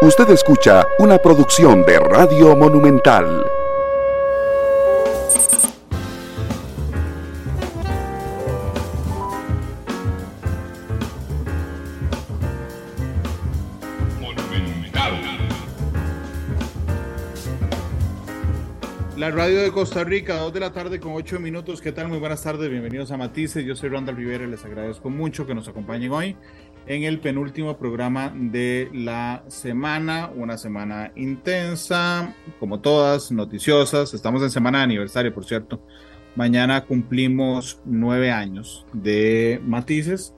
Usted escucha una producción de Radio Monumental. La radio de Costa Rica, 2 de la tarde con 8 minutos. ¿Qué tal? Muy buenas tardes, bienvenidos a Matices. Yo soy Randall Rivera y les agradezco mucho que nos acompañen hoy en el penúltimo programa de la semana, una semana intensa, como todas, noticiosas. Estamos en semana de aniversario, por cierto. Mañana cumplimos nueve años de Matices.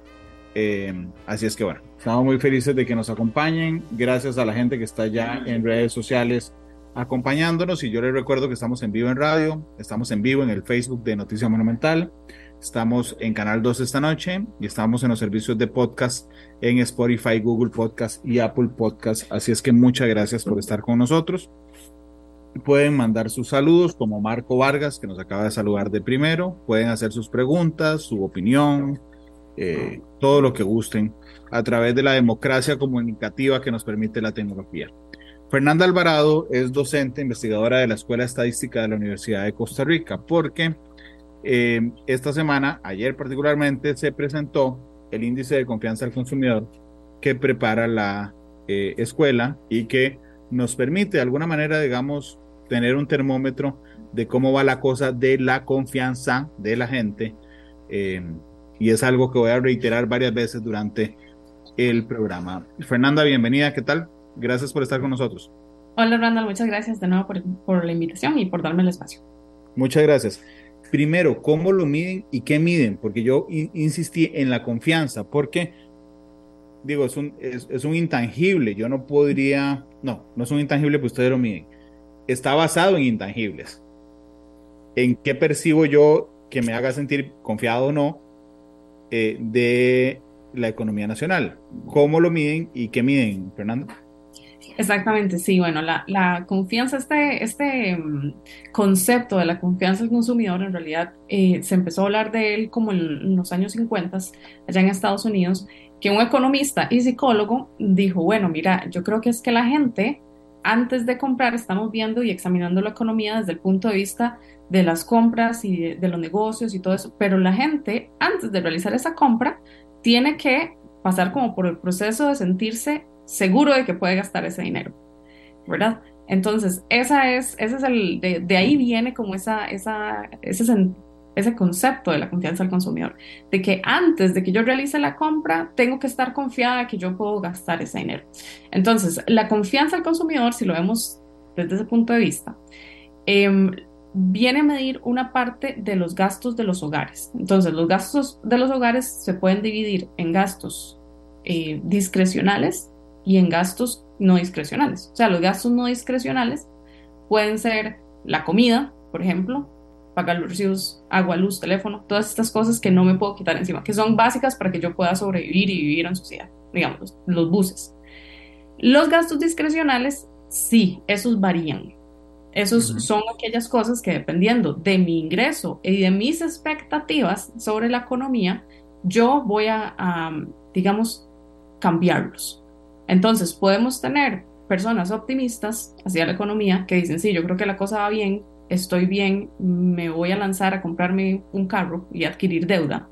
Eh, así es que bueno, estamos muy felices de que nos acompañen. Gracias a la gente que está ya en redes sociales acompañándonos. Y yo les recuerdo que estamos en vivo en radio, estamos en vivo en el Facebook de Noticia Monumental. Estamos en Canal 2 esta noche y estamos en los servicios de podcast en Spotify, Google Podcast y Apple Podcast. Así es que muchas gracias por estar con nosotros. Pueden mandar sus saludos como Marco Vargas, que nos acaba de saludar de primero. Pueden hacer sus preguntas, su opinión, eh, todo lo que gusten a través de la democracia comunicativa que nos permite la tecnología. Fernanda Alvarado es docente investigadora de la Escuela Estadística de la Universidad de Costa Rica, porque eh, esta semana, ayer particularmente, se presentó el índice de confianza del consumidor que prepara la eh, escuela y que nos permite de alguna manera, digamos, tener un termómetro de cómo va la cosa de la confianza de la gente. Eh, y es algo que voy a reiterar varias veces durante el programa. Fernanda, bienvenida, ¿qué tal? Gracias por estar con nosotros. Hola, Randall, muchas gracias de nuevo por, por la invitación y por darme el espacio. Muchas gracias primero, ¿cómo lo miden y qué miden? Porque yo insistí en la confianza, porque, digo, es un, es, un intangible, yo no podría, no, no es un intangible, pues ustedes lo miden. Está basado en intangibles. ¿En qué percibo yo que me haga sentir confiado o no eh, de la economía nacional? ¿Cómo lo miden y qué miden, Fernando? Exactamente, sí, bueno, la, la confianza, este, este mm, concepto de la confianza del consumidor, en realidad eh, se empezó a hablar de él como en, los años 50, allá en Estados Unidos, que un economista y psicólogo dijo, bueno, mira, yo creo que es que la gente, antes de comprar, estamos viendo y examinando la economía desde el punto de vista de las compras y de, de los negocios y todo eso, pero la gente, antes de realizar esa compra, tiene que pasar como por el proceso de sentirse seguro de que puede gastar ese dinero, ¿verdad? Entonces, esa es, ese es el, de, ahí viene como esa, esa, ese, ese concepto de la confianza del consumidor, de que antes de que yo realice la compra, tengo que estar confiada que yo puedo gastar ese dinero. Entonces, la confianza del consumidor, si lo vemos desde ese punto de vista, em, viene a medir una parte de los gastos de los hogares. Entonces, los gastos de los hogares se pueden dividir en gastos eh, discrecionales y en gastos no discrecionales. O sea, los gastos no discrecionales pueden ser la comida, por ejemplo, pagar los recibos, agua, luz, teléfono, todas estas cosas que no me puedo quitar encima, que son básicas para que yo pueda sobrevivir y vivir en sociedad, digamos, los, buses. Los gastos discrecionales, sí, esos varían. Esos son aquellas cosas que dependiendo de mi ingreso y de mis expectativas sobre la economía, yo voy a digamos, cambiarlos. Entonces, podemos tener personas optimistas hacia la economía que dicen, sí, yo creo que la cosa va bien, estoy bien, me voy a lanzar a comprarme un carro y adquirir deuda.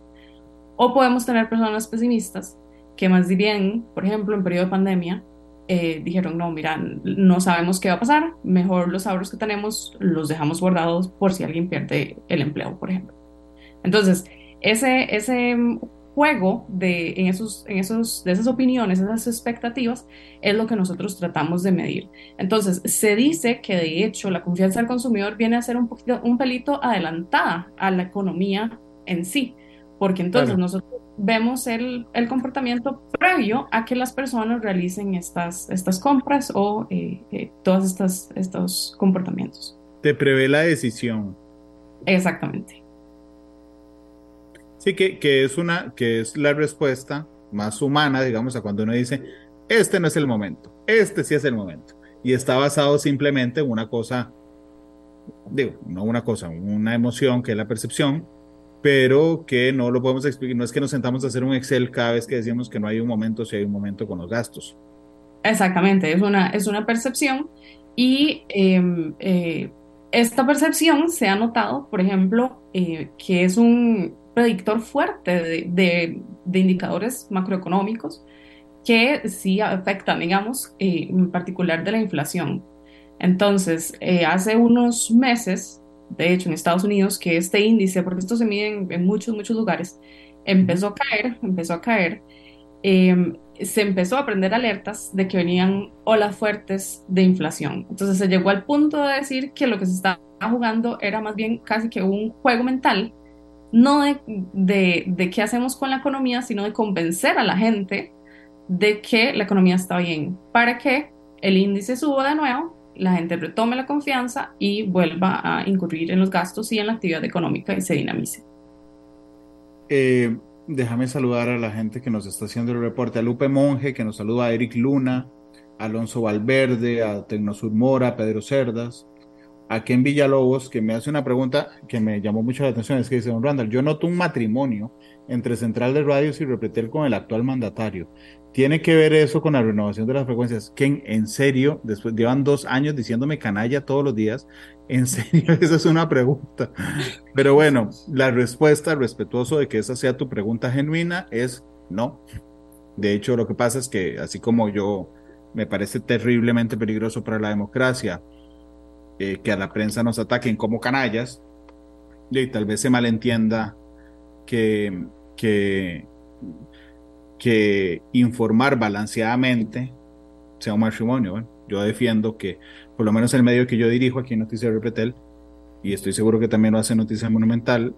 O podemos tener personas pesimistas que más bien, por ejemplo, en periodo de pandemia, eh, dijeron, no, mira, no sabemos qué va a pasar, mejor los ahorros que tenemos los dejamos guardados por si alguien pierde el empleo, por ejemplo. Entonces, ese, ese juego de, en, esos, en esos, de esas opiniones, esas expectativas, es lo que nosotros tratamos de medir. Entonces, se dice que de hecho la confianza del consumidor viene a ser un, poquito, un pelito adelantada a la economía en sí, porque entonces nosotros vemos el, el, comportamiento previo a que las personas realicen estas, estas compras o eh, eh, todos estos comportamientos. Te prevé la decisión. Exactamente. Sí, que, que, es una, que es la respuesta más humana, digamos, a cuando uno dice, este no es el momento, este sí es el momento. Y está basado simplemente en una cosa, digo, no una cosa, una emoción que es la percepción, pero que no lo podemos explicar, no es que nos sentamos a hacer un Excel cada vez que decimos que no hay un momento, si hay un momento con los gastos. Exactamente, es una, es una percepción y em, eh, esta percepción se ha notado, por ejemplo, eh, que es un predictor fuerte de, de- de indicadores macroeconómicos que sí afectan, digamos, eh, en particular de la inflación. Entonces, eh, hace unos meses, de hecho, en Estados Unidos, que este índice, porque esto se mide en, en muchos, muchos lugares, empezó a caer, empezó a caer, eh, se empezó a prender alertas de que venían olas fuertes de inflación. Entonces se llegó al punto de decir que lo que se estaba jugando era más bien casi que un juego mental, no de, de, de qué hacemos con la economía, sino de convencer a la gente de que la economía está bien, para que el índice suba de nuevo, la gente retome la confianza y vuelva a incurrir en los gastos y en la actividad económica y se dinamice. Eh, déjame saludar a la gente que nos está haciendo el reporte. A Lupe Monge, que nos saluda, a Eric Luna, Alonso Valverde, a Tecnosur Mora, Pedro Cerdas, a Ken Villalobos, que me hace una pregunta que me llamó mucho la atención. Es que dice, don Randall, yo noto un matrimonio entre Central de Radios y Repretel con el actual mandatario. ¿Tiene que ver eso con la renovación de las frecuencias? Ken, en serio, después llevan dos años diciéndome canalla todos los días. En serio, esa es una pregunta. Pero bueno, la respuesta, respetuoso de que esa sea tu pregunta genuina, es no. De hecho, lo que pasa es que, así como yo me parece terriblemente peligroso para la democracia eh, que a la prensa nos ataquen como canallas, y tal vez se malentienda que, que, que informar balanceadamente sea un matrimonio. Yo defiendo que, por lo menos el medio que yo dirijo aquí en Noticias Repretel, y estoy seguro que también lo hace Noticias Monumental,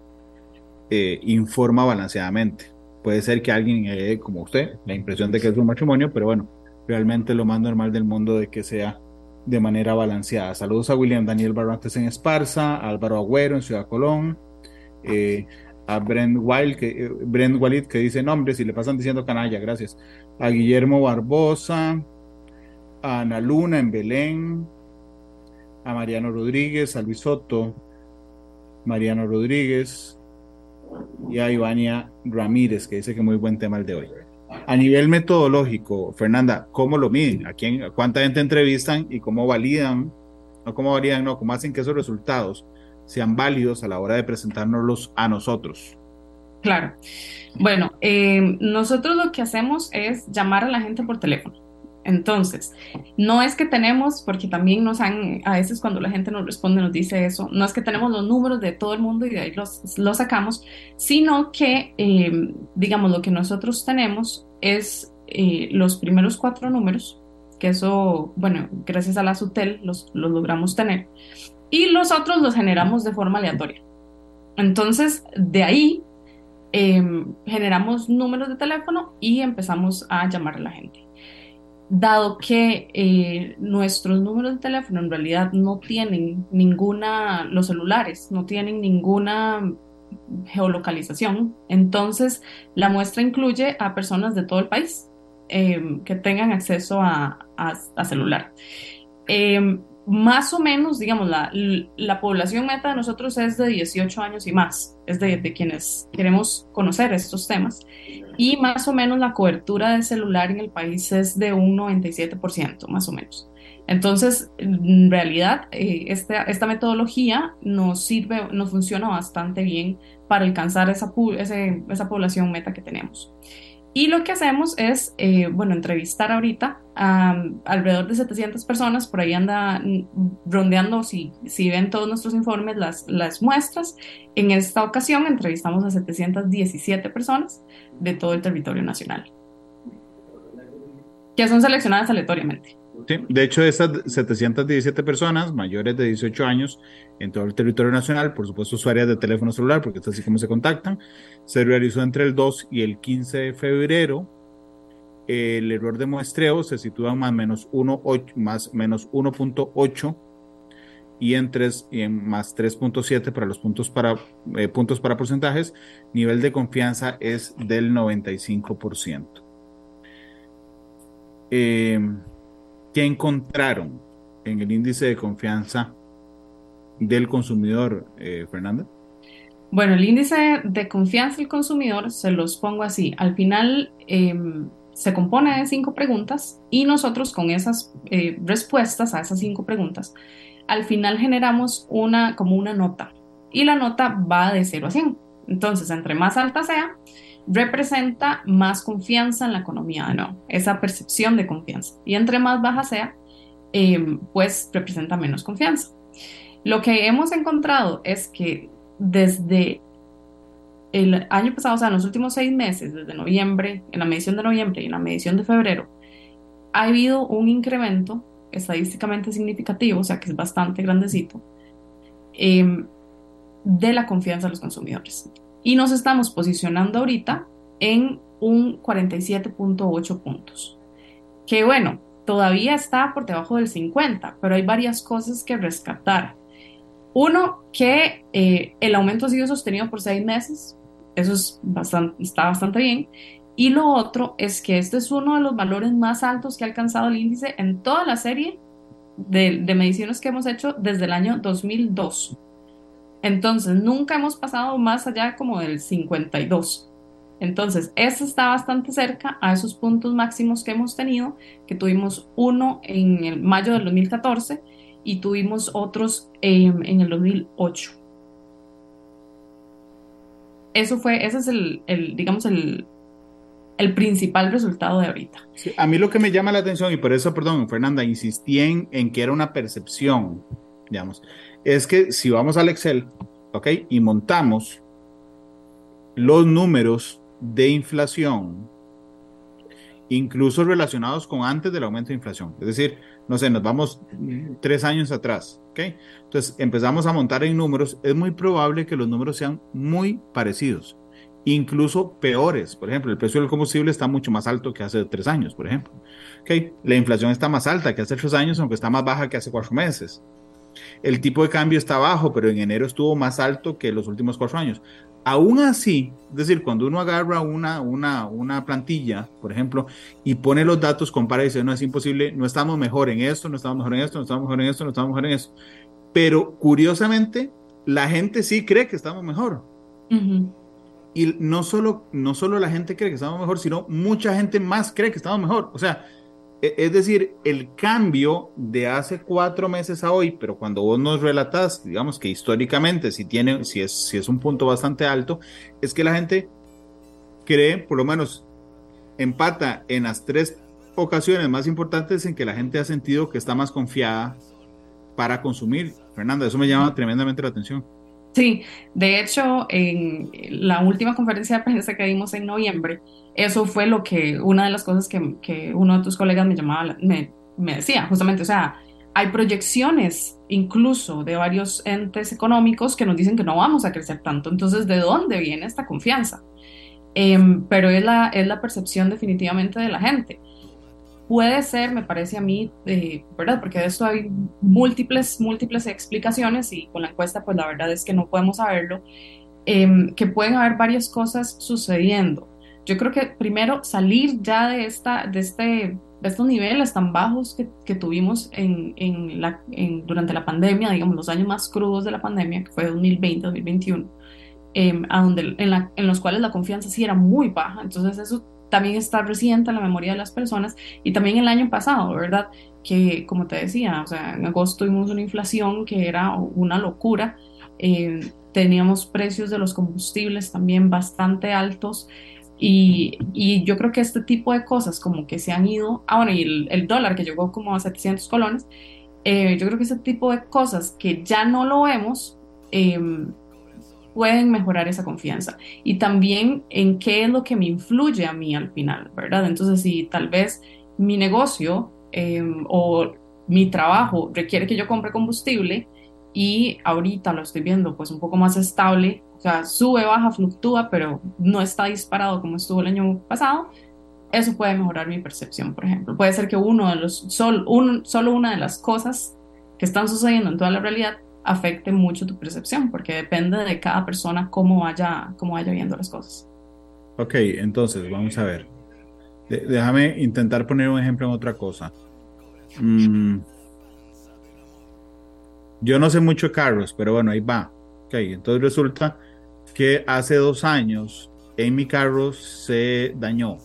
eh, informa balanceadamente. Puede ser que alguien, eh, como usted, la impresión de que es un matrimonio, pero bueno, realmente lo más normal del mundo de que sea de manera balanceada. Saludos a William Daniel Barrantes en Esparza, a Álvaro Agüero en Ciudad Colón, eh, a Brent Wild, que, eh, Brent Walid, que dice nombres y le pasan diciendo canalla, gracias. A Guillermo Barbosa, a Ana Luna en Belén, a Mariano Rodríguez, a Luis Soto, Mariano Rodríguez, y a Ivania Ramírez, que dice que muy buen tema el de hoy. A nivel metodológico, Fernanda, ¿cómo lo miden? ¿A quién, cuánta gente entrevistan y cómo validan? No cómo validan, no, cómo hacen que esos resultados sean válidos a la hora de presentárnoslos a nosotros. Claro. Bueno, eh, nosotros lo que hacemos es llamar a la gente por teléfono. Entonces, no es que tenemos, porque también nos han, a veces cuando la gente nos responde nos dice eso, no es que tenemos los números de todo el mundo y de ahí los, los sacamos, sino que, eh, digamos, lo que nosotros tenemos es eh, los primeros cuatro números, que eso, bueno, gracias a la SUTEL los, los logramos tener, y los otros los generamos de forma aleatoria. Entonces, de ahí eh, generamos números de teléfono y empezamos a llamar a la gente. Dado que eh, nuestros números de teléfono en realidad no tienen ninguna, los celulares no tienen ninguna geolocalización, entonces la muestra incluye a personas de todo el país eh, que tengan acceso a, a, celular. Eh, más o menos, digamos, la, la, población meta de nosotros es de 18 años y más, es de, quienes queremos conocer estos temas. Y más o menos la cobertura de celular en el país es de un 97%, más o menos. Entonces, en realidad, eh, esta, esta, metodología nos sirve, nos funciona bastante bien para alcanzar esa, esa población meta que tenemos. Y lo que hacemos es, eh, bueno, entrevistar ahorita a alrededor de 700 personas, por ahí anda rondeando, si, si ven todos nuestros informes, las, las muestras. En esta ocasión entrevistamos a 717 personas de todo el territorio nacional, que son seleccionadas aleatoriamente. De hecho, estas 717 personas mayores de 18 años en todo el territorio nacional, por supuesto usuarias de teléfono celular, porque es así como se contactan, se realizó entre el 2 y el 15 de febrero. El error de muestreo se sitúa en más menos 1.8 más menos 1.8 y en 3 y en más 3.7 para los puntos para eh, puntos para porcentajes, nivel de confianza es del 95%. Eh, ¿Qué encontraron en el índice de confianza del consumidor, eh, Fernanda? Bueno, el índice de confianza del consumidor se los pongo así. Al final, eh, se compone de cinco preguntas y nosotros con esas eh, respuestas a esas cinco preguntas, al final generamos una como una nota y la nota va de 0 a 100. Entonces, entre más alta sea, representa más confianza en la economía de esa percepción de confianza. Y entre más baja sea, eh, pues representa menos confianza. Lo que hemos encontrado es que desde el año pasado, o sea, en los últimos seis meses, desde noviembre, en la medición de noviembre y en la medición de febrero, ha habido un incremento estadísticamente significativo, o sea, que es bastante grandecito, em, de la confianza de los consumidores. Y nos estamos posicionando ahorita en un 47.8 puntos. Que bueno, todavía está por debajo del 50, pero hay varias cosas que rescatar. Uno, que eh, el aumento ha sido sostenido por seis meses, eso es bastante, está bastante bien. Y lo otro es que este es uno de los valores más altos que ha alcanzado el índice en toda la serie de, de mediciones que hemos hecho desde el año 2002. Entonces, nunca hemos pasado más allá como del 52. Entonces, este está bastante cerca a esos puntos máximos que hemos tenido, que tuvimos uno en el mayo del 2014 y tuvimos otros en el 2008. Eso fue, ese es el, el digamos, el, el, principal resultado de ahorita. a mí lo que me llama la atención, y por eso, perdón, Fernanda, insistí en, en que era una percepción, digamos, es que si vamos al Excel, ¿ok? Y montamos los números de inflación, incluso relacionados con antes del aumento de inflación. Es decir, no sé, nos vamos tres años atrás, ¿ok? Entonces empezamos a montar en números, es muy probable que los números sean muy parecidos, incluso peores. Por ejemplo, el precio del combustible está mucho más alto que hace tres años, por ejemplo. ¿ok? La inflación está más alta que hace tres años, aunque está más baja que hace cuatro meses. El tipo de cambio está bajo, pero en enero estuvo más alto que los últimos cuatro años. Aún así, es decir, cuando uno agarra una, una, una plantilla, por ejemplo, y pone los datos, compara y dice, no es imposible, no estamos mejor en esto, no estamos mejor en esto, no estamos mejor en esto, no estamos mejor en esto. Pero curiosamente, la gente sí cree que estamos mejor. Y no solo, no solo la gente cree que estamos mejor, sino mucha gente más cree que estamos mejor. O sea, es decir, el cambio de hace cuatro meses a hoy, pero cuando vos nos relatas, digamos que históricamente, si, tiene, si, es, si es un punto bastante alto, es que la gente cree, por lo menos empata en las tres ocasiones más importantes en que la gente ha sentido que está más confiada para consumir. Fernanda, eso me llama tremendamente la atención. Sí, de hecho, en la última conferencia de prensa que dimos en noviembre, eso fue lo que, una de las cosas que, que uno de tus colegas me llamaba, me, me, decía, justamente, o sea, hay proyecciones incluso de varios entes económicos que nos dicen que no vamos a crecer tanto. Entonces, ¿de dónde viene esta confianza? Em, pero es la, es la percepción definitivamente de la gente. Puede ser, me parece a mí, eh, ¿verdad? Porque de esto hay múltiples, múltiples explicaciones y con la encuesta, pues la verdad es que no podemos saberlo, em, que pueden haber varias cosas sucediendo. Yo creo que primero salir ya de, esta, de, este, de estos niveles tan bajos que, que tuvimos en, en la, en, durante la pandemia, digamos, los años más crudos de la pandemia, que fue 2020, 2021, eh, a donde, en, la, en los cuales la confianza sí era muy baja. Entonces eso también está reciente en la memoria de las personas y también el año pasado, ¿verdad? Que como te decía, o sea, en agosto tuvimos una inflación que era una locura, eh, teníamos precios de los combustibles también bastante altos y, y, yo creo que este tipo de cosas como que se han ido, ah bueno, y el, el dólar que llegó como a 700 colones, eh, yo creo que ese tipo de cosas que ya no lo vemos, eh, pueden mejorar esa confianza y también en qué es lo que me influye a mí al final, ¿verdad? Entonces, si tal vez mi negocio em, o mi trabajo requiere que yo compre combustible y ahorita lo estoy viendo pues un poco más estable, o sea, sube, baja, fluctúa, pero no está disparado como estuvo el año pasado, eso puede mejorar mi percepción, por ejemplo. Puede ser que uno de los, sol, un, solo una de las cosas que están sucediendo en toda la realidad afecte mucho tu percepción, porque depende de cada persona cómo vaya, cómo vaya viendo las cosas. Ok, entonces vamos a ver. déjame intentar poner un ejemplo en otra cosa. Mm. yo no sé mucho carros, pero bueno, ahí va. Ok, entonces resulta que hace dos años en mi carro se dañó.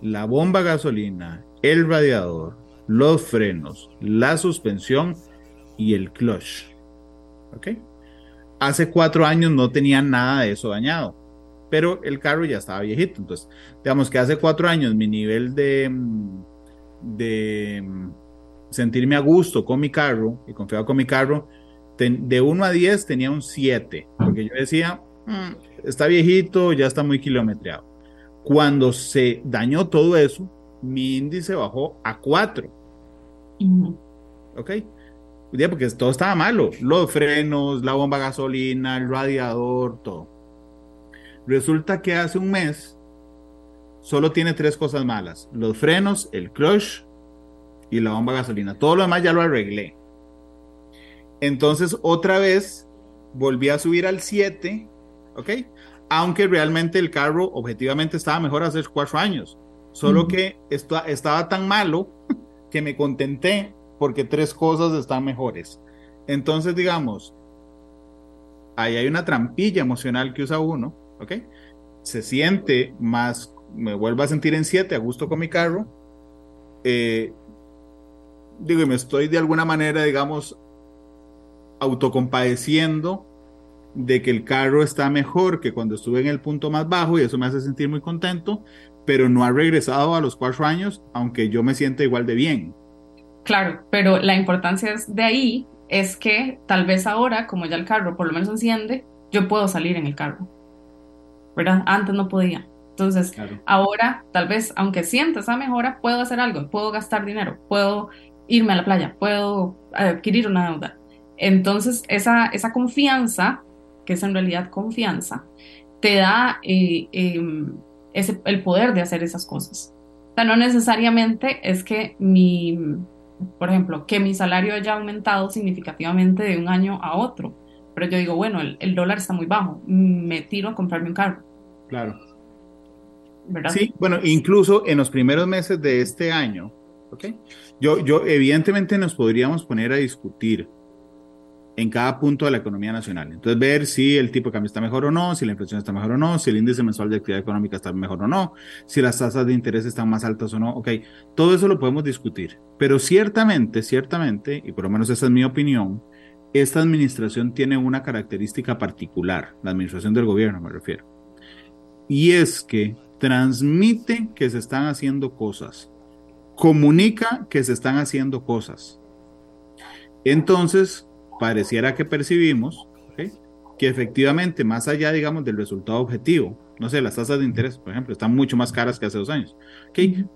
la bomba gasolina, el radiador, los frenos, la suspensión y el clutch. ¿Ok? Hace cuatro años no tenía nada de eso dañado, pero el carro ya estaba viejito. Entonces, digamos que hace cuatro años mi nivel de, de sentirme a gusto con mi carro y confiado con mi carro, de 1 a 10 tenía un 7, porque yo decía, mm, está viejito, ya está muy kilometreado. Cuando se dañó todo eso, mi índice bajó a 4. ¿Ok? Porque todo estaba malo. Los frenos, la bomba gasolina, el radiador, todo. Resulta que hace un mes solo tiene tres cosas malas. Los frenos, el clutch y la bomba gasolina. Todo lo demás ya lo arreglé. Entonces otra vez volví a subir al 7, ¿ok? Aunque realmente el carro objetivamente estaba mejor hace cuatro años. Solo que esto, estaba tan malo que me contenté porque tres cosas están mejores. Entonces, digamos, ahí hay una trampilla emocional que usa uno, ¿ok? Se siente más, me vuelvo a sentir en 7 a gusto con mi carro. Eh, digo, y me estoy de alguna manera, digamos, autocompadeciendo de que el carro está mejor que cuando estuve en el punto más bajo y eso me hace sentir muy contento, pero no ha regresado a los cuatro años, aunque yo me sienta igual de bien. Claro, pero la importancia de ahí es que tal vez ahora, como ya el carro por lo menos enciende, yo puedo salir en el carro. ¿Verdad? Antes no podía. Entonces, ahora, tal vez, aunque sienta esa mejora, puedo hacer algo, puedo gastar dinero, puedo irme a la playa, puedo adquirir una deuda. Entonces, esa, esa confianza, que es en realidad confianza, te da eh, em, ese, el poder de hacer esas cosas. O sea, no necesariamente es que mi, por ejemplo, que mi salario haya aumentado significativamente de un año a otro, pero yo digo, bueno, el, dólar está muy bajo, me tiro a comprarme un carro. Claro. ¿verdad? Sí, bueno, incluso en los primeros meses de este año, ¿ok? Yo, yo, evidentemente nos podríamos poner a discutir en cada punto de la economía nacional. Entonces, ver si el tipo de cambio está mejor o no, si la inflación está mejor o no, si el índice mensual de actividad económica está mejor o no, si las tasas de interés están más altas o no. Ok, todo eso lo podemos discutir. Pero ciertamente, ciertamente, y por lo menos esa es mi opinión, esta administración tiene una característica particular, la administración del gobierno me refiero. Y es que transmite que se están haciendo cosas, comunica que se están haciendo cosas. Entonces, pareciera que percibimos que efectivamente, más allá, digamos, del resultado objetivo, no sé, las tasas de interés, por ejemplo, están mucho más caras que hace dos años,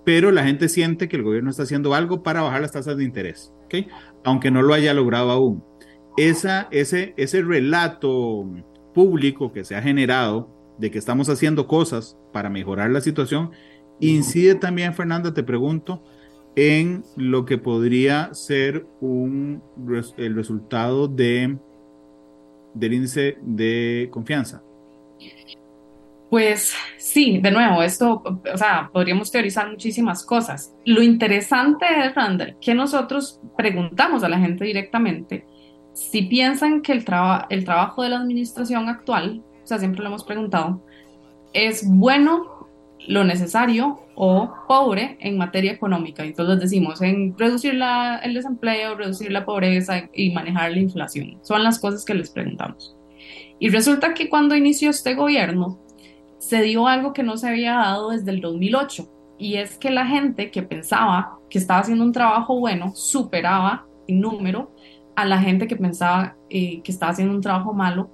pero la gente siente que el gobierno está haciendo algo para bajar las tasas de interés, aunque no lo haya logrado aún. Esa, ese, ese relato público que se ha generado de que estamos haciendo cosas para mejorar la situación, incide también, Fernanda, te pregunto, en lo que podría ser un, el resultado de, del índice de confianza. Pues sí, de nuevo, esto, o sea, podríamos teorizar muchísimas cosas. Lo interesante es, Randall, que nosotros preguntamos a la gente directamente si piensan que el, el trabajo de la administración actual, o sea, siempre lo hemos preguntado, es bueno lo necesario o pobre en materia económica. Entonces decimos en reducir el desempleo, reducir la pobreza y manejar la inflación. Son las cosas que les preguntamos. Y resulta que cuando inició este gobierno se dio algo que no se había dado desde el 2008 y es que la gente que pensaba que estaba haciendo un trabajo bueno superaba en número a la gente que pensaba eh, que estaba haciendo un trabajo malo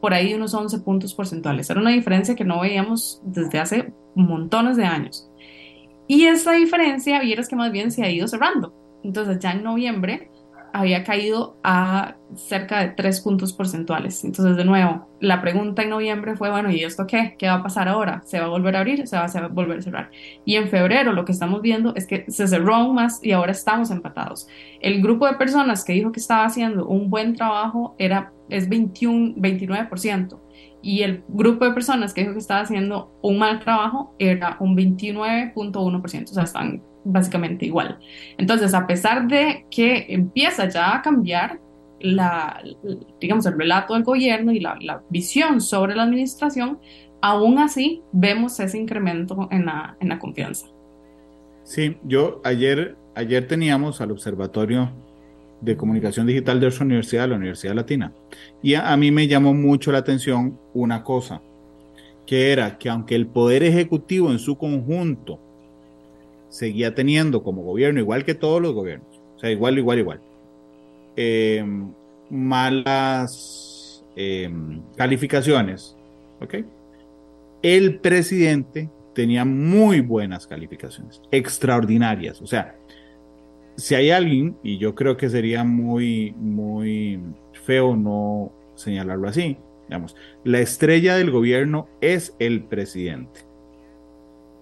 por ahí unos 11 puntos porcentuales. Era una diferencia que no veíamos desde hace montones de años. Y esa diferencia, vieras que más bien se ha ido cerrando. Entonces ya en noviembre había caído a cerca de 3 puntos porcentuales. Entonces, de nuevo, la pregunta en noviembre fue, bueno, ¿y esto qué? ¿Qué va a pasar ahora? ¿Se va a volver a abrir? ¿Se va a volver a cerrar? Y en febrero lo que estamos viendo es que se cerró aún más y ahora estamos empatados. El grupo de personas que dijo que estaba haciendo un buen trabajo era, es 21, 29% y el grupo de personas que dijo que estaba haciendo un mal trabajo era un 29.1%, o sea, están básicamente igual. Entonces, a pesar de que empieza ya a cambiar la, digamos, el relato del gobierno y la, la visión sobre la administración, aún así vemos ese incremento en la, en la confianza. Sí, yo ayer, ayer teníamos al Observatorio de Comunicación Digital de nuestra universidad, la Universidad Latina, y a, mí me llamó mucho la atención una cosa, que era que aunque el Poder Ejecutivo en su conjunto seguía teniendo como gobierno, igual que todos los gobiernos, o sea, igual, igual, igual, eh, malas eh, calificaciones, ¿ok? El presidente tenía muy buenas calificaciones, extraordinarias, o sea, si hay alguien, y yo creo que sería muy, muy feo no señalarlo así, digamos, la estrella del gobierno es el presidente.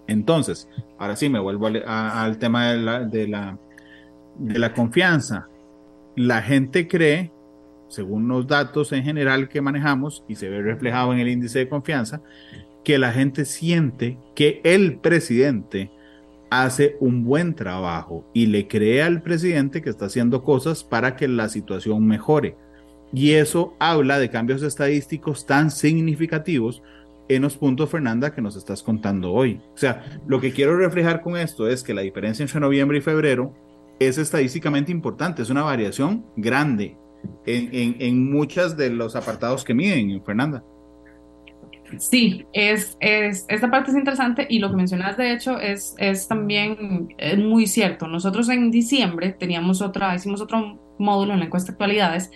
Entonces, ahora sí me vuelvo al, tema de la, de, la, de la confianza. La gente cree, según los datos en general que manejamos y se ve reflejado en el índice de confianza, que la gente siente que el presidente hace un buen trabajo y le cree al presidente que está haciendo cosas para que la situación mejore. Y eso habla de cambios estadísticos tan significativos en los puntos, Fernanda, que nos estás contando hoy. O sea, lo que quiero reflejar con esto es que la diferencia entre noviembre y febrero es estadísticamente importante, es una variación grande en, en, en muchas de los apartados que miden, Fernanda. Sí, es, es, esta parte es interesante y lo que mencionas de hecho es, es también muy cierto. Nosotros en diciembre teníamos otra, hicimos otro módulo en la encuesta de actualidades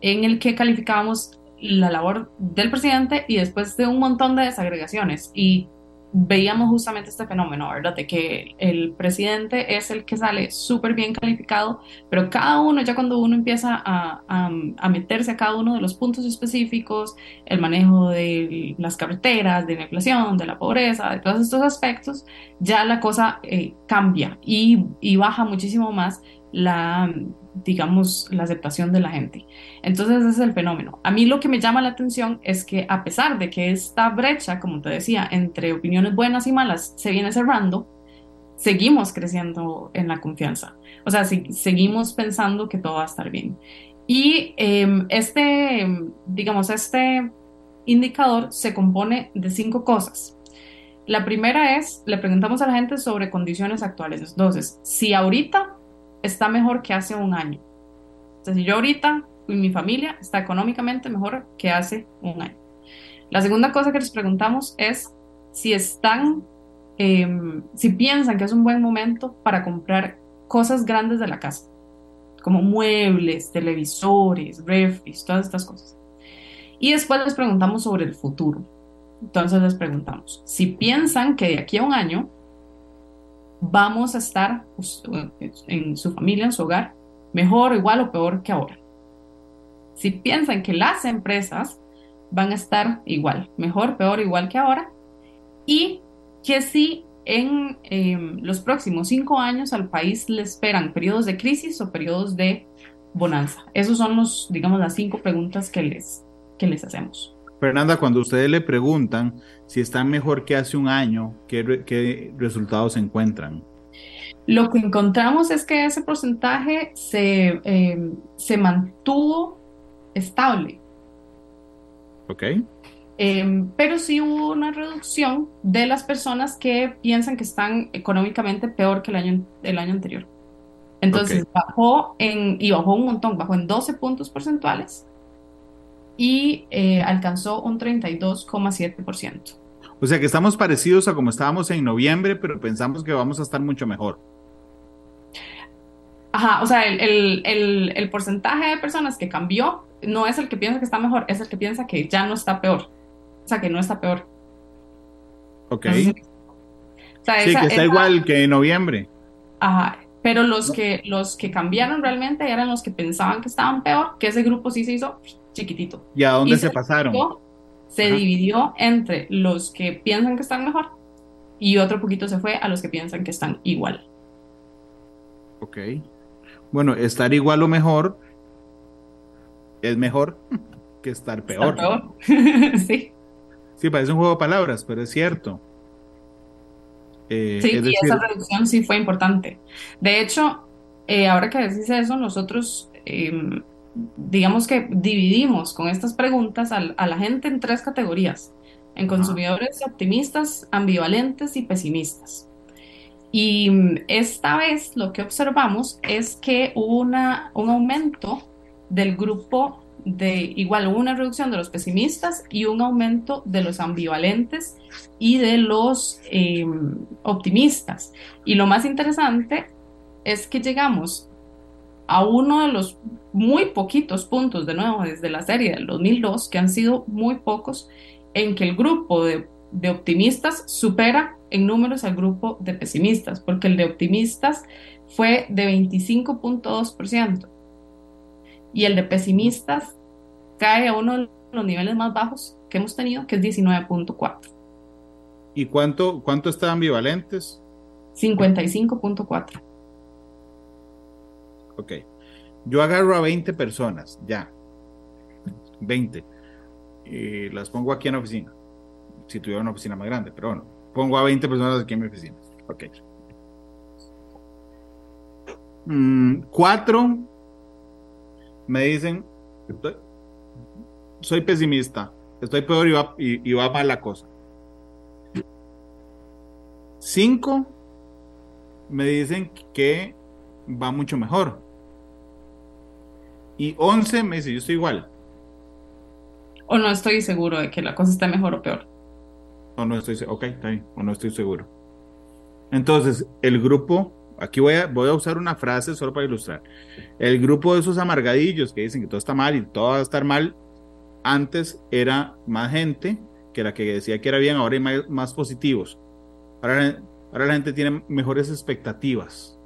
en el que calificábamos la labor del presidente y después de un montón de desagregaciones y veíamos justamente este fenómeno, ¿verdad? De que el presidente es el que sale súper bien calificado, pero cada uno, ya cuando uno empieza a, a, a, meterse a cada uno de los puntos específicos, el manejo de las carreteras, de la inflación, de la pobreza, de todos estos aspectos, ya la cosa eh, cambia y, y baja muchísimo más la digamos, la aceptación de la gente. Entonces ese es el fenómeno. A mí lo que me llama la atención es que a pesar de que esta brecha, como te decía, entre opiniones buenas y malas se viene cerrando, seguimos creciendo en la confianza. O sea, si, seguimos pensando que todo va a estar bien. Y eh, este, digamos, este indicador se compone de cinco cosas. La primera es, le preguntamos a la gente sobre condiciones actuales. Entonces, si ahorita está mejor que hace un año. Si yo ahorita y mi familia está económicamente mejor que hace un año. La segunda cosa que les preguntamos es si están, eh, si piensan que es un buen momento para comprar cosas grandes de la casa, como muebles, televisores, refris, todas estas cosas. Y después les preguntamos sobre el futuro. Entonces les preguntamos si piensan que de aquí a un año vamos a estar pues, en su familia, en su hogar, mejor, igual o peor que ahora. Si piensan que las empresas van a estar igual, mejor, peor, igual que ahora, y que si en eh, los próximos cinco años al país le esperan periodos de crisis o periodos de bonanza. Esos son los, digamos, las cinco preguntas que les, que les hacemos. Fernanda, cuando ustedes le preguntan si están mejor que hace un año, ¿qué, qué resultados encuentran? Lo que encontramos es que ese porcentaje se, eh, se mantuvo estable. Ok. Eh, pero sí hubo una reducción de las personas que piensan que están económicamente peor que el año, el año anterior. Entonces okay. bajó en, y bajó un montón, bajó en 12 puntos porcentuales y eh, alcanzó un 32,7%. O sea que estamos parecidos a como estábamos en noviembre, pero pensamos que vamos a estar mucho mejor. Ajá, o sea, el, el, el, el, porcentaje de personas que cambió no es el que piensa que está mejor, es el que piensa que ya no está peor. O sea, que no está peor. Ok. Entonces, o sea, sí, esa, que está esa, igual que en noviembre. Ajá, pero los, no. que, los que cambiaron realmente eran los que pensaban que estaban peor, que ese grupo sí se hizo chiquitito. ¿Y a dónde y se, se, pasaron? Se Ajá. dividió entre los que piensan que están mejor y otro poquito se fue a los que piensan que están igual. Ok. Bueno, estar igual o mejor es mejor que estar peor. Estar peor. sí. Sí, parece un juego de palabras, pero es cierto. Eh, sí, es decir... y esa reducción sí fue importante. De hecho, eh, ahora que decís eso, nosotros, eh, digamos que dividimos con estas preguntas a, a, la gente en tres categorías, en consumidores ah. optimistas, ambivalentes y pesimistas. Y esta vez lo que observamos es que hubo una, un aumento del grupo de, igual hubo una reducción de los pesimistas y un aumento de los ambivalentes y de los eh, optimistas. Y lo más interesante es que llegamos a uno de los muy poquitos puntos, de nuevo, desde la serie del 2002, que han sido muy pocos, en que el grupo de, de optimistas supera en números al grupo de pesimistas, porque el de optimistas fue de 25.2% y el de pesimistas cae a uno de los niveles más bajos que hemos tenido, que es 19.4. ¿Y cuánto, cuánto están ambivalentes? 55.4. Ok. Yo agarro a 20 personas, ya. 20. Y las pongo aquí en la oficina. Si tuviera una oficina más grande, pero bueno. Pongo a 20 personas aquí en mi oficina. Ok. Mm, cuatro me dicen, soy pesimista, estoy peor y va, y, y va mal la cosa. Cinco me dicen que va mucho mejor. Y 11 me dice, yo estoy igual. O no estoy seguro de que la cosa esté mejor o peor. O no estoy, ok, está bien, o no estoy seguro. Entonces, el grupo, aquí voy a, voy a usar una frase solo para ilustrar. El grupo de esos amargadillos que dicen que todo está mal y todo va a estar mal, antes era más gente que la que decía que era bien, ahora hay más, más positivos. Ahora, ahora la gente tiene mejores expectativas.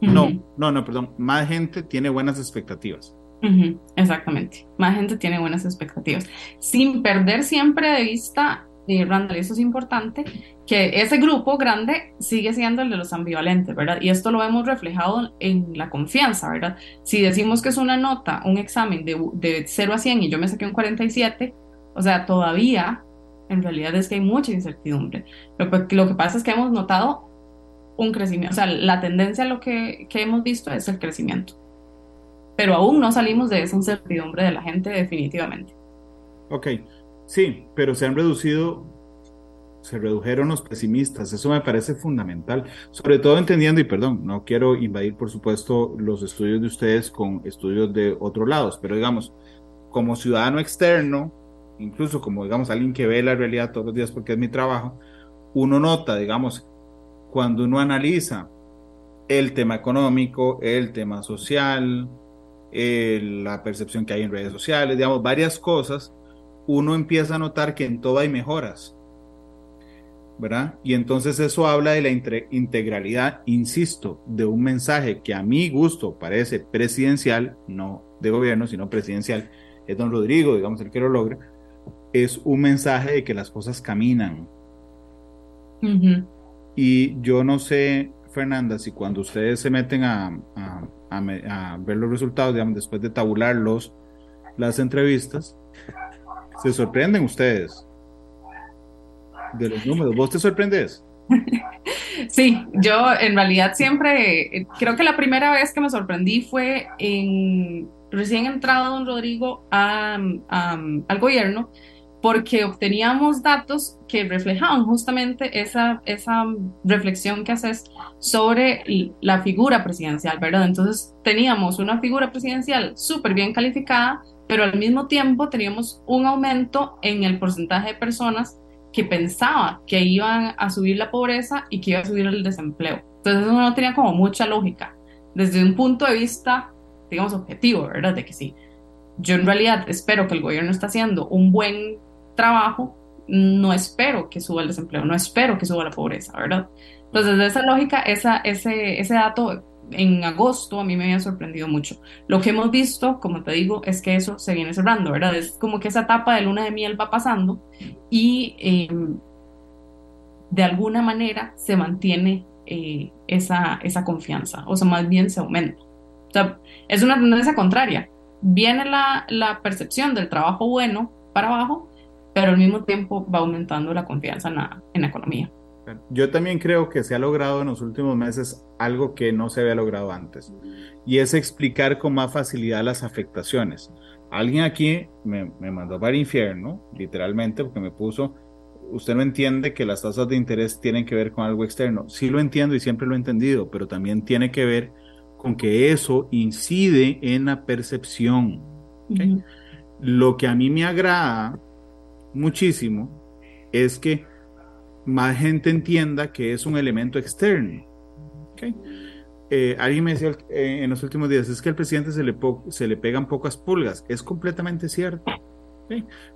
No, no, no, perdón. Más gente tiene buenas expectativas. Ujú, Exactamente. Más gente tiene buenas expectativas. Sin perder siempre de vista, eh, Randall, eso es importante, que ese grupo grande sigue siendo el de los ambivalentes, ¿verdad? Y esto lo hemos reflejado en la confianza, ¿verdad? Si decimos que es una nota, un examen de, de 0 a 100 y yo me saqué un 47, o sea, todavía en realidad es que hay mucha incertidumbre. Lo, lo que pasa es que hemos notado un crecimiento, o sea, la tendencia a lo que, que hemos visto es el crecimiento. Pero aún no salimos de esa incertidumbre de la gente definitivamente. Ok, sí, pero se han reducido, se redujeron los pesimistas, eso me parece fundamental, sobre todo entendiendo, y perdón, no quiero invadir, por supuesto, los estudios de ustedes con estudios de otros lados, pero digamos, como ciudadano externo, incluso como, digamos, alguien que ve la realidad todos los días porque es mi trabajo, uno nota, digamos, cuando uno analiza el tema económico, el tema social, el- la percepción que hay en redes sociales, digamos, varias cosas, uno empieza a notar que en todo hay mejoras, ¿verdad? Y entonces eso habla de la integralidad, insisto, de un mensaje que a mi gusto parece presidencial, no de gobierno, sino presidencial, es don Rodrigo, digamos, el que lo logra, es un mensaje de que las cosas caminan. Y yo no sé, Fernanda, si cuando ustedes se meten a, ver los resultados, digamos, después de tabular los, las entrevistas, se sorprenden ustedes de los números. ¿Vos te sorprendes? Sí, yo en realidad siempre, creo que la primera vez que me sorprendí fue en recién entrado don Rodrigo al gobierno, porque obteníamos datos que reflejaban justamente esa, esa reflexión que haces sobre la figura presidencial, ¿verdad? Entonces teníamos una figura presidencial súper bien calificada, pero al mismo tiempo teníamos un aumento en el porcentaje de personas que pensaba que iban a subir la pobreza y que iba a subir el desempleo. Entonces eso no tenía como mucha lógica desde un punto de vista, digamos, objetivo, ¿verdad? De que sí, yo en realidad espero que el gobierno está haciendo un buen trabajo, no espero que suba el desempleo, no espero que suba la pobreza, ¿verdad? Entonces, de esa lógica, esa, ese, ese dato en agosto a mí me había sorprendido mucho. Lo que hemos visto, como te digo, es que eso se viene cerrando, ¿verdad? Es como que esa etapa de luna de miel va pasando y eh, de alguna manera se mantiene eh, esa, esa confianza, o sea, más bien se aumenta. O sea, es una tendencia contraria. Viene la, la percepción del trabajo bueno para abajo, pero al mismo tiempo va aumentando la confianza en la, en la economía. Yo también creo que se ha logrado en los últimos meses algo que no se había logrado antes, y es explicar con más facilidad las afectaciones. Alguien aquí me, me mandó para el infierno, literalmente, porque me puso usted no entiende que las tasas de interés tienen que ver con algo externo. Sí lo entiendo y siempre lo he entendido, pero también tiene que ver con que eso incide en la percepción. Lo que a mí me agrada muchísimo es que más gente entienda que es un elemento externo. Eh, alguien me decía eh, en los últimos días, es que al presidente se le, se le pegan pocas pulgas. Es completamente cierto.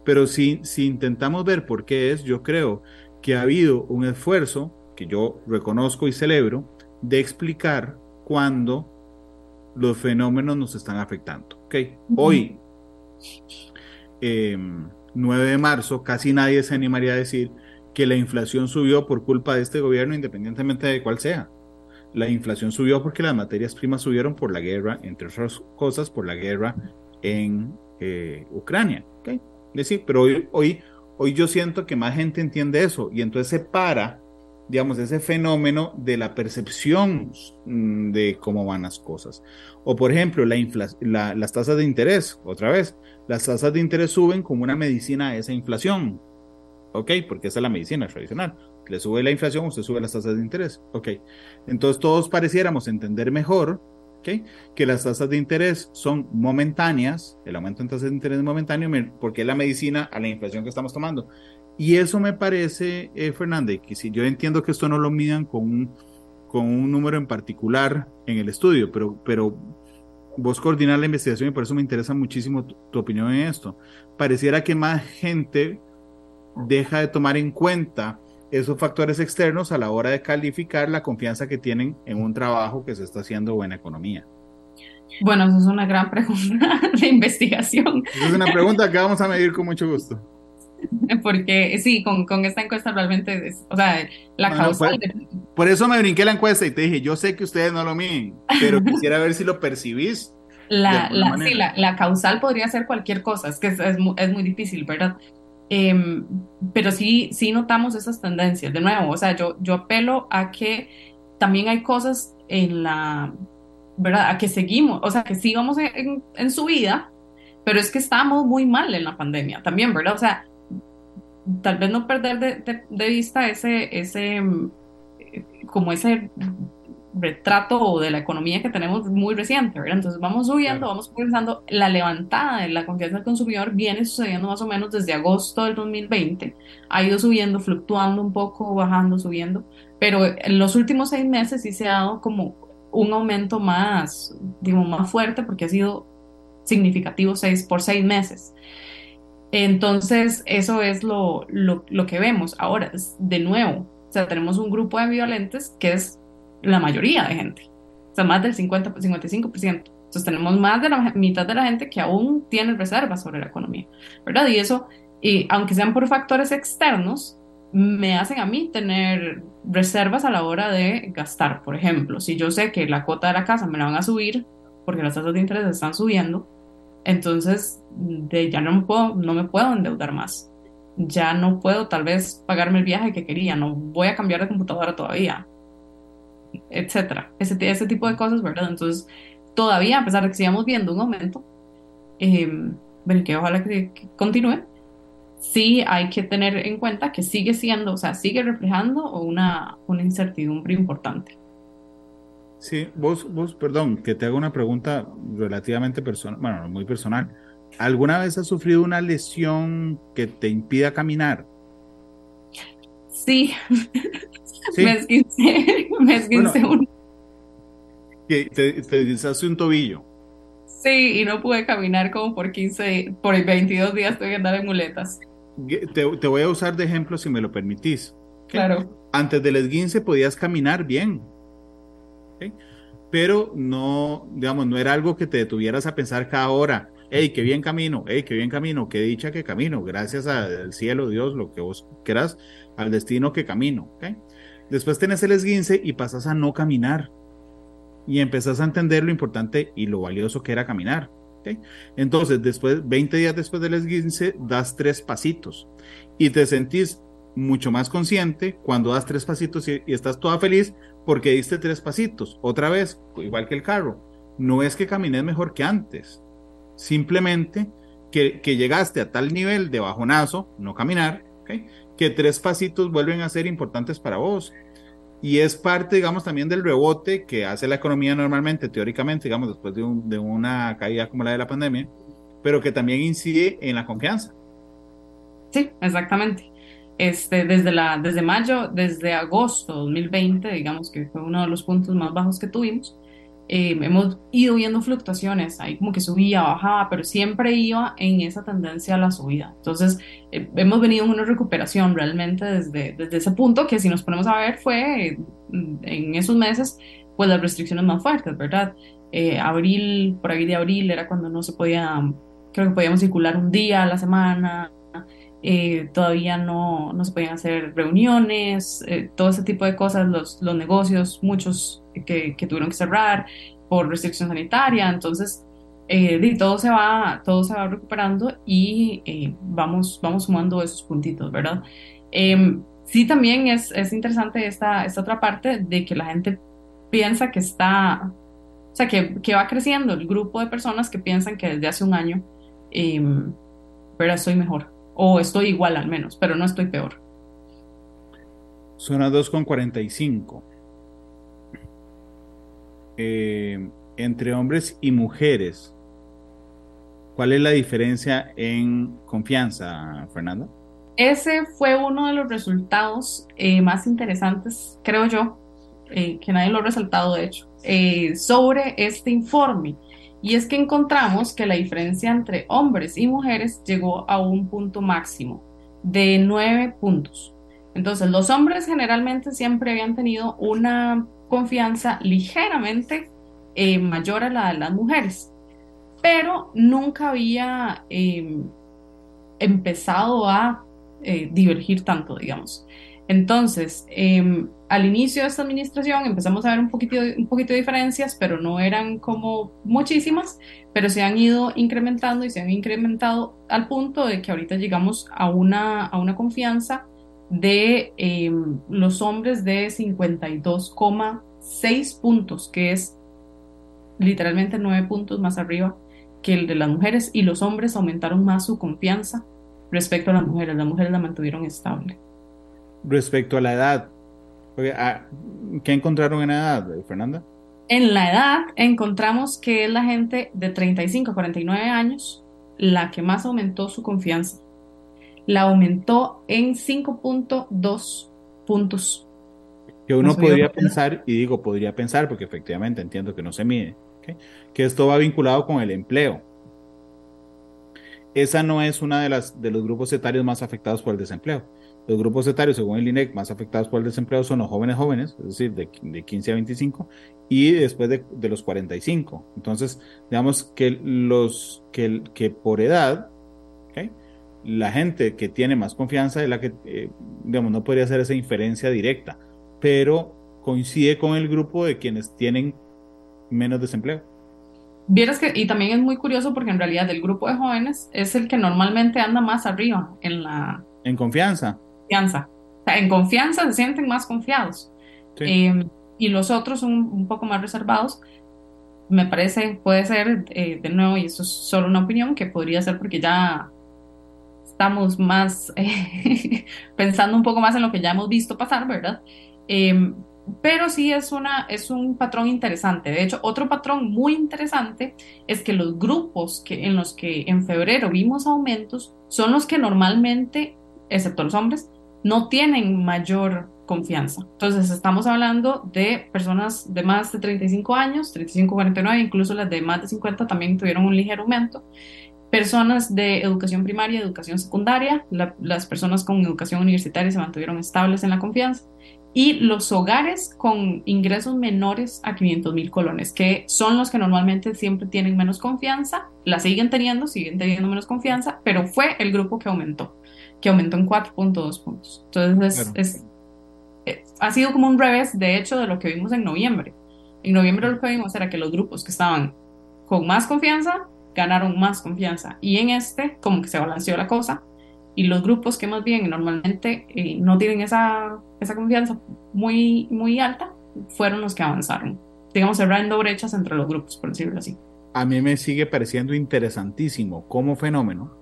Pero si, si intentamos ver por qué es, yo creo que ha habido un esfuerzo, que yo reconozco y celebro, de explicar cuándo los fenómenos nos están afectando. Okay. Hoy, 9 em, de marzo, casi nadie se animaría a decir que la inflación subió por culpa de este gobierno, independientemente de cuál sea. La inflación subió porque las materias primas subieron por la guerra, entre otras cosas, por la guerra en eh, Ucrania. ¿okay? Decir, pero hoy, hoy, hoy yo siento que más gente entiende eso y entonces se para, digamos, ese fenómeno de la percepción mm, de cómo van las cosas. O por ejemplo, la las tasas de interés, otra vez, las tasas de interés suben como una medicina a esa inflación. ¿Ok? Porque esa es la medicina tradicional. Le sube la inflación, usted sube las tasas de interés. ¿Ok? Entonces todos pareciéramos entender mejor que las tasas de interés son momentáneas, el aumento en tasas de interés es momentáneo porque es la medicina a la inflación que estamos tomando. Y eso me parece, eh, Fernández, que si yo entiendo que esto no lo midan con un, con un número en particular en el estudio, pero, pero vos coordinar la investigación y por eso me interesa muchísimo tu opinión en esto. Pareciera que más gente deja de tomar en cuenta esos factores externos a la hora de calificar la confianza que tienen en un trabajo que se está haciendo en economía? Bueno, eso es una gran pregunta de investigación. Es una pregunta que vamos a medir con mucho gusto. Porque sí, con, con esta encuesta realmente, o sea, la causa... por, eso me brinqué la encuesta y te dije, yo sé que ustedes no lo miden, pero quisiera ver si lo percibís. La, la, sí, la, la, causal podría ser cualquier cosa, es que es, es, es muy difícil, ¿verdad? Em, pero sí, sí notamos esas tendencias. De nuevo, o sea, yo, yo apelo a que también hay cosas en la, ¿verdad? A que seguimos, o sea, que sigamos en, en su vida, pero es que estamos muy mal en la pandemia también, ¿verdad? O sea, tal vez no perder de, de, vista ese, ese, como ese retrato de la economía que tenemos muy reciente, ¿verdad? Entonces vamos subiendo, vamos progresando. La levantada de la confianza del consumidor viene sucediendo más o menos desde agosto del 2020. Ha ido subiendo, fluctuando un poco, bajando, subiendo, pero en los últimos seis meses sí se ha dado como un aumento más, digo, más fuerte porque ha sido significativo seis, por seis meses. Entonces, eso es lo, lo, lo que vemos. Ahora, de nuevo, o sea, tenemos un grupo de violentes que es la mayoría de gente, o sea, más del 50, 55%. Entonces tenemos más de la mitad de la gente que aún tiene reservas sobre la economía, ¿verdad? Y eso, y aunque sean por factores externos, me hacen a mí tener reservas a la hora de gastar. Por ejemplo, si yo sé que la cuota de la casa me la van a subir porque las tasas de interés están subiendo, entonces de, ya no me, puedo, no me puedo endeudar más. Ya no puedo tal vez pagarme el viaje que quería, no voy a cambiar de computadora todavía etcétera. Ese, ese tipo de cosas, ¿verdad? Entonces, todavía, a pesar de que sigamos viendo un aumento, eh, que ojalá que, continúe, sí hay que tener en cuenta que sigue siendo, o sea, sigue reflejando una, una incertidumbre importante. Sí, vos, vos, perdón, que te hago una pregunta relativamente personal, bueno, muy personal. ¿Alguna vez has sufrido una lesión que te impida caminar? Sí, me esguincé, me esguincé un... Te, te un tobillo. Sí, y no pude caminar como por 15, por 22 días tuve que andar en muletas. Te, te, voy a usar de ejemplo si me lo permitís. Claro. Antes del esguince podías caminar bien. Pero no, digamos, no era algo que te detuvieras a pensar cada hora, hey, qué bien camino, hey, qué bien camino, qué dicha que camino, gracias al cielo, Dios, lo que vos quieras, al destino que camino. ¿okay? Después tenés el esguince y pasas a no caminar. Y empezás a entender lo importante y lo valioso que era caminar. Entonces, después, 20 días después del esguince, das tres pasitos y te sentís mucho más consciente cuando das tres pasitos y, estás toda feliz porque diste tres pasitos. Otra vez, igual que el carro, no es que camines mejor que antes, simplemente que, que llegaste a tal nivel de bajonazo, no caminar, que tres pasitos vuelven a ser importantes para vos. Y es parte, digamos, también del rebote que hace la economía normalmente, teóricamente, digamos, después de, de una caída como la de la pandemia, pero que también incide en la confianza. Sí, exactamente. Este, desde, la, desde mayo, desde agosto de 2020, digamos que fue uno de los puntos más bajos que tuvimos, eh, hemos ido viendo fluctuaciones, ahí como que subía, bajaba, pero siempre iba en esa tendencia a la subida. Entonces, eh, hemos venido en una recuperación realmente desde, desde ese punto, que si nos ponemos a ver fue mm, en esos meses, pues las restricciones más fuertes, ¿verdad? Eh, abril, por ahí de abril era cuando no se podía, creo que podíamos circular un día a la semana, todavía no, no, se podían hacer reuniones, todo ese tipo de cosas, los, los negocios, muchos que, tuvieron que cerrar por restricción sanitaria, entonces eh, todo, se va, todo se va recuperando y eh, vamos, vamos sumando esos puntitos, ¿verdad? Em, sí, también es, es interesante esta, esta otra parte de que la gente piensa que está, o sea, que, que va creciendo el grupo de personas que piensan que desde hace un año, eh, ¿verdad? Estoy mejor, o estoy igual al menos, pero no estoy peor. Son las 2.45. Eh, entre hombres y mujeres, ¿cuál es la diferencia en confianza, Fernanda? Ese fue uno de los resultados eh, más interesantes, creo yo, eh, que nadie lo ha resaltado, de hecho, sobre este informe. Y es que encontramos que la diferencia entre hombres y mujeres llegó a un punto máximo de nueve puntos. Entonces, los hombres generalmente siempre habían tenido una confianza ligeramente eh, mayor a la de las mujeres, pero nunca había em, empezado a eh, divergir tanto, digamos. Entonces, em, al inicio de esta administración empezamos a ver un poquito, un poquito de diferencias, pero no eran como muchísimas, pero se han ido incrementando y se han incrementado al punto de que ahorita llegamos a una, a una confianza de em, los hombres de 52,6 puntos, que es literalmente 9 puntos más arriba que el de las mujeres, y los hombres aumentaron más su confianza respecto a las mujeres. Las mujeres la mantuvieron estable. Respecto a la edad, ¿qué encontraron en la edad, Fernanda? En la edad encontramos que es la gente de 35 a 49 años la que más aumentó su confianza la aumentó en 5.2 puntos. Que uno podría pensar, y digo podría pensar porque efectivamente entiendo que no se mide, que esto va vinculado con el empleo. Esa no es una de las de los grupos etarios más afectados por el desempleo. Los grupos etarios, según el INEC, más afectados por el desempleo son los jóvenes jóvenes, es decir, de, de 15 a 25, y después de, de, los 45. Entonces, digamos que los que, que por edad, ¿okay? la gente que tiene más confianza es la que, eh, digamos, no podría hacer esa inferencia directa, pero coincide con el grupo de quienes tienen menos desempleo. Vieras que, y también es muy curioso porque en realidad el grupo de jóvenes es el que normalmente anda más arriba en la... En confianza. Confianza. O sea, en confianza se sienten más confiados. Em, y los otros son un poco más reservados. Me parece, puede ser, eh, de nuevo, y eso es solo una opinión, que podría ser porque ya estamos más eh, pensando un poco más en lo que ya hemos visto pasar, ¿verdad? Em, pero sí es, una, es un patrón interesante. De hecho, otro patrón muy interesante es que los grupos que, en los que en febrero vimos aumentos son los que normalmente, excepto los hombres, no tienen mayor confianza. Entonces, estamos hablando de personas de más de 35 años, 35, 49, incluso las de más de 50 también tuvieron un ligero aumento. Personas de educación primaria, educación secundaria, las personas con educación universitaria se mantuvieron estables en la confianza. Y los hogares con ingresos menores a 500 mil colones, que son los que normalmente siempre tienen menos confianza, la siguen teniendo, siguen teniendo menos confianza, pero fue el grupo que aumentó, que aumentó en 4.2 puntos. Entonces, es, eh, ha sido como un revés, de hecho, de lo que vimos en noviembre. En noviembre lo que vimos era que los grupos que estaban con más confianza ganaron más confianza. Y en este, como que se balanceó la cosa, y los grupos que más bien normalmente eh, no tienen esa, esa confianza muy, muy alta, fueron los que avanzaron. Digamos, cerrando brechas entre los grupos, por decirlo así. A mí me sigue pareciendo interesantísimo como fenómeno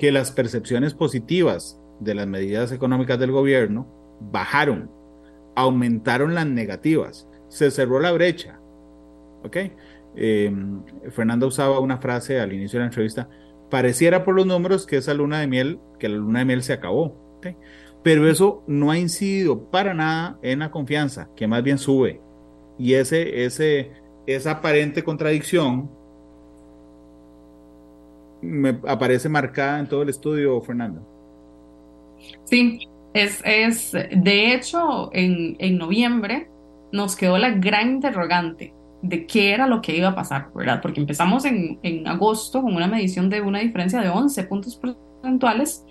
que las percepciones positivas de las medidas económicas del gobierno, bajaron, aumentaron las negativas, se cerró la brecha. ¿Ok? Fernanda usaba una frase al inicio de la entrevista, pareciera por los números que esa luna de miel, que la luna de miel se acabó. Pero eso no ha incidido para nada en la confianza, que más bien sube. Y ese, ese, esa aparente contradicción me aparece marcada en todo el estudio, Fernanda. Sí, es, es de hecho, en, en noviembre nos quedó la gran interrogante de qué era lo que iba a pasar, ¿verdad? Porque empezamos en, en agosto con una medición de una diferencia de 11 puntos porcentuales,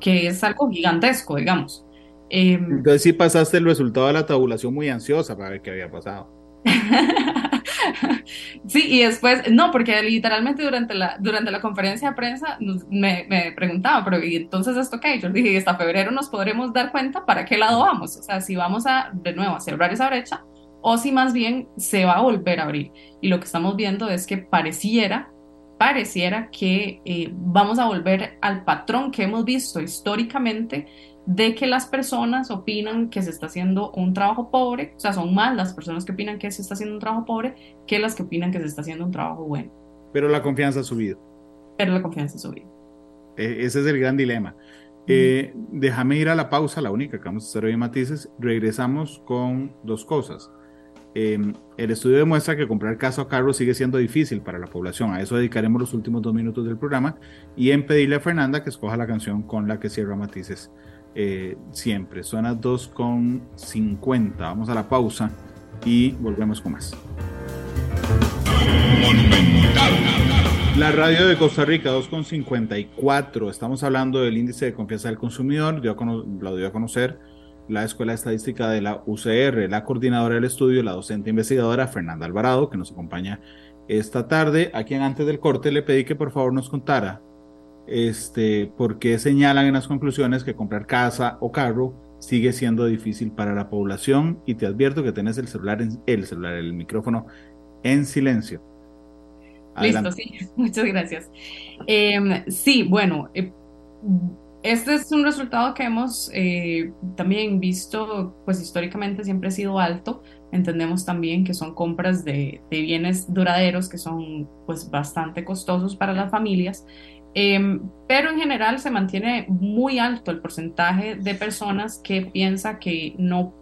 que es algo gigantesco, digamos. Em, Entonces sí pasaste el resultado de la tabulación muy ansiosa para ver qué había pasado. sí, y después, no, porque literalmente durante la, durante la conferencia de prensa me, me preguntaba, pero ¿y entonces esto qué? Yo dije, hasta febrero nos podremos dar cuenta para qué lado vamos, o sea, si vamos a, de nuevo, a cerrar esa brecha o si más bien se va a volver a abrir. Y lo que estamos viendo es que pareciera, pareciera que eh, vamos a volver al patrón que hemos visto históricamente de que las personas opinan que se está haciendo un trabajo pobre, o sea, son más las personas que opinan que se está haciendo un trabajo pobre que las que opinan que se está haciendo un trabajo bueno. Pero la confianza ha subido. Pero la confianza ha subido. E, ese es el gran dilema. Eh, déjame ir a la pausa, la única que vamos a hacer hoy en Matices. Regresamos con dos cosas. Em, el estudio demuestra que comprar casa o carro sigue siendo difícil para la población. A eso dedicaremos los últimos dos minutos del programa y en pedirle a Fernanda que escoja la canción con la que cierra Matices eh, siempre. Suena 2.50. Vamos a la pausa y volvemos con más. La radio de Costa Rica 2.54. Estamos hablando del índice de confianza del consumidor. Yo lo dio a conocer la Escuela de Estadística de la UCR, la coordinadora del estudio, la docente investigadora Fernanda Alvarado, que nos acompaña esta tarde, a quien antes del corte le pedí que por favor nos contara este, por qué señalan en las conclusiones que comprar casa o carro sigue siendo difícil para la población y te advierto que tenés el celular, en, el celular, el micrófono en silencio. Listo, sí, muchas gracias. Em, sí, bueno, eh, este es un resultado que hemos eh, también visto, pues históricamente siempre ha sido alto. Entendemos también que son compras de, bienes duraderos que son pues bastante costosos para las familias, em, pero en general se mantiene muy alto el porcentaje de personas que piensa que no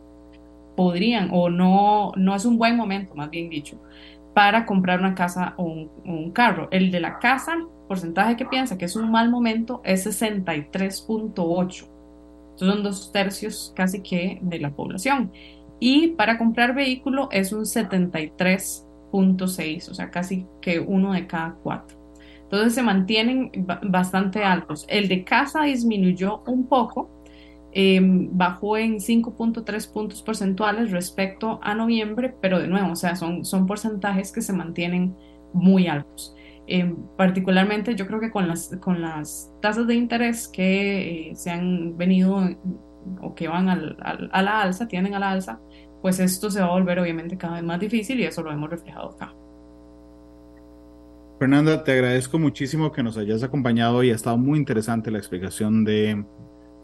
podrían o no, no es un buen momento, más bien dicho, para comprar una casa o un, carro. El de la casa, porcentaje que piensa que es un mal momento, es 63.8. Son dos tercios casi que de la población. Y para comprar vehículo es un 73.6, o sea, casi que uno de cada cuatro. Entonces se mantienen bastante altos. El de casa disminuyó un poco, Em, bajó en 5.3 puntos porcentuales respecto a noviembre, pero de nuevo, o sea, son, son porcentajes que se mantienen muy altos. Em, particularmente yo creo que con las, con las tasas de interés que eh, se han venido o que van al, a la alza, tienen a la alza, pues esto se va a volver obviamente cada vez más difícil y eso lo hemos reflejado acá. Fernanda, te agradezco muchísimo que nos hayas acompañado y ha estado muy interesante la explicación de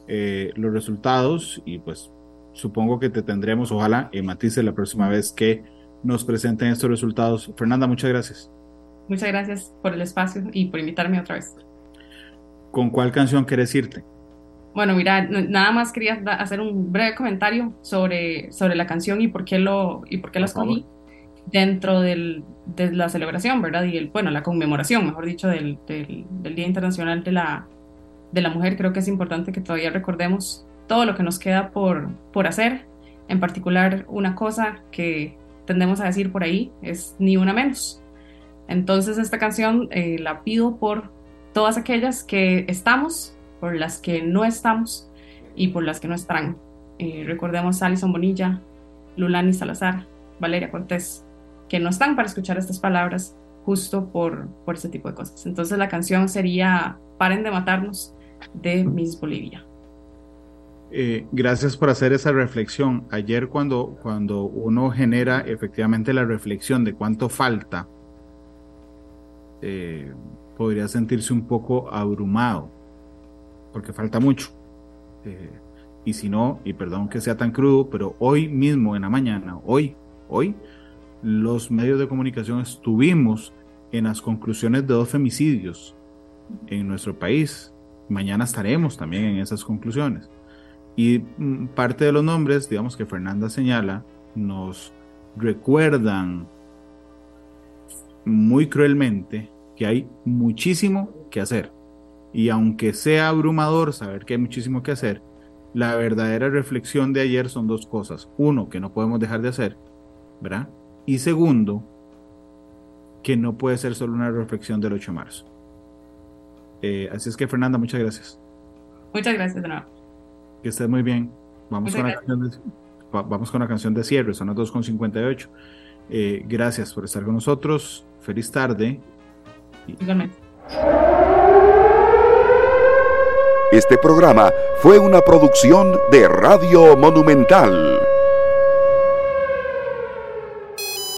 eh, los resultados y pues supongo que te tendremos, ojalá, en Matices la próxima vez que nos presenten estos resultados. Fernanda, muchas gracias. Muchas gracias por el espacio y por invitarme otra vez. ¿Con cuál canción quieres irte? Bueno, mira, nada más quería hacer un breve comentario sobre, sobre la canción y por qué lo y por qué la escogí dentro del, de la celebración, ¿verdad? Y el, bueno, la conmemoración, mejor dicho, del, del, del Día Internacional de la, de la mujer, creo que es importante que todavía recordemos todo lo que nos queda por, por hacer, en particular una cosa que tendemos a decir por ahí es ni una menos. Entonces esta canción eh, la pido por todas aquellas que estamos, por las que no estamos y por las que no estarán. Eh, recordemos a Alison Bonilla, Lulani Salazar, Valeria Cortés, que no están para escuchar estas palabras justo por, por ese tipo de cosas. Entonces la canción sería Paren de matarnos de Miss Bolivia. Eh, gracias por hacer esa reflexión. Ayer cuando, cuando uno genera efectivamente la reflexión de cuánto falta, eh, podría sentirse un poco abrumado, porque falta mucho. Eh, y si no, y perdón que sea tan crudo, pero hoy mismo en la mañana, hoy, hoy, los medios de comunicación estuvimos en las conclusiones de dos femicidios en nuestro país. Mañana estaremos también en esas conclusiones. Y mm, parte de los nombres, digamos que Fernanda señala, nos recuerdan muy cruelmente que hay muchísimo que hacer. Y aunque sea abrumador saber que hay muchísimo que hacer, la verdadera reflexión de ayer son dos cosas. Uno, que no podemos dejar de hacer, ¿verdad? Y segundo, que no puede ser solo una reflexión del 8 de marzo. Eh, así es que Fernanda, muchas gracias. Muchas gracias de Que estés muy bien. Vamos, con la, canción de, vamos con la canción de cierre, son las 2.58. Eh, gracias por estar con nosotros. Feliz tarde. Igualmente. Este programa fue una producción de Radio Monumental.